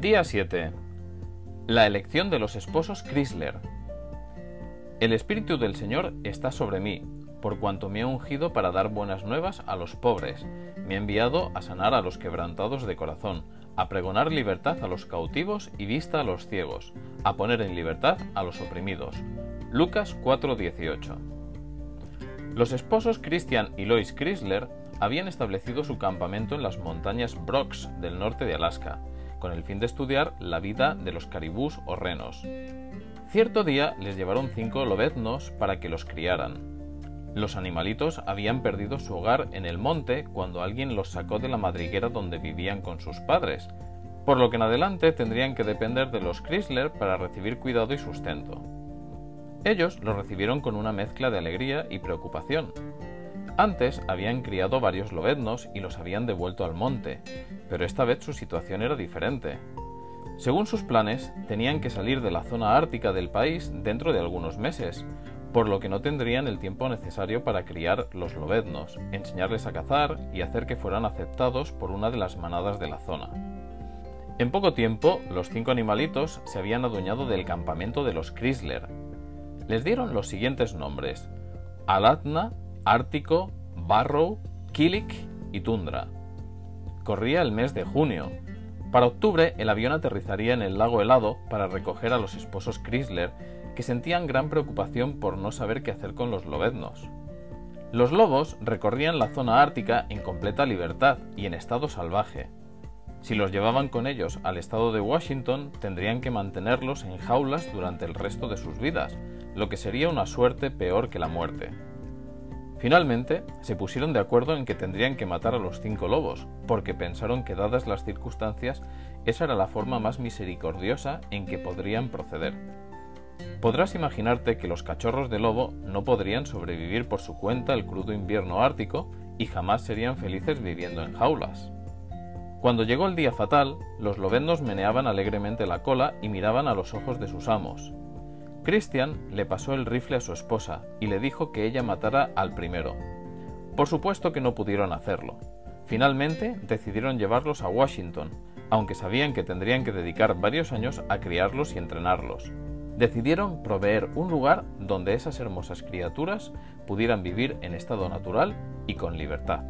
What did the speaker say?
Día 7. La elección de los esposos Chrysler. El Espíritu del Señor está sobre mí, por cuanto me ha ungido para dar buenas nuevas a los pobres, me ha enviado a sanar a los quebrantados de corazón, a pregonar libertad a los cautivos y vista a los ciegos, a poner en libertad a los oprimidos. Lucas 4:18. Los esposos Christian y Lois Chrysler habían establecido su campamento en las montañas Brooks del norte de Alaska, con el fin de estudiar la vida de los caribús o renos. Cierto día les llevaron cinco lobeznos para que los criaran. Los animalitos habían perdido su hogar en el monte cuando alguien los sacó de la madriguera donde vivían con sus padres, por lo que en adelante tendrían que depender de los Chrysler para recibir cuidado y sustento. Ellos los recibieron con una mezcla de alegría y preocupación. Antes habían criado varios lobeznos y los habían devuelto al monte, pero esta vez su situación era diferente. Según sus planes, tenían que salir de la zona ártica del país dentro de algunos meses, por lo que no tendrían el tiempo necesario para criar los lobeznos, enseñarles a cazar y hacer que fueran aceptados por una de las manadas de la zona. En poco tiempo, los cinco animalitos se habían adueñado del campamento de los Chrysler. Les dieron los siguientes nombres: Alatna, Ártico, Barrow, Kilik y Tundra. Corría el mes de junio. Para octubre el avión aterrizaría en el lago helado para recoger a los esposos Chrysler, que sentían gran preocupación por no saber qué hacer con los lobeznos. Los lobos recorrían la zona ártica en completa libertad y en estado salvaje. Si los llevaban con ellos al estado de Washington, tendrían que mantenerlos en jaulas durante el resto de sus vidas, lo que sería una suerte peor que la muerte. Finalmente, se pusieron de acuerdo en que tendrían que matar a los cinco lobos, porque pensaron que dadas las circunstancias, esa era la forma más misericordiosa en que podrían proceder. Podrás imaginarte que los cachorros de lobo no podrían sobrevivir por su cuenta el crudo invierno ártico y jamás serían felices viviendo en jaulas. Cuando llegó el día fatal, los lobeznos meneaban alegremente la cola y miraban a los ojos de sus amos, Christian le pasó el rifle a su esposa y le dijo que ella matara al primero. Por supuesto que no pudieron hacerlo. Finalmente decidieron llevarlos a Washington, aunque sabían que tendrían que dedicar varios años a criarlos y entrenarlos. Decidieron proveer un lugar donde esas hermosas criaturas pudieran vivir en estado natural y con libertad.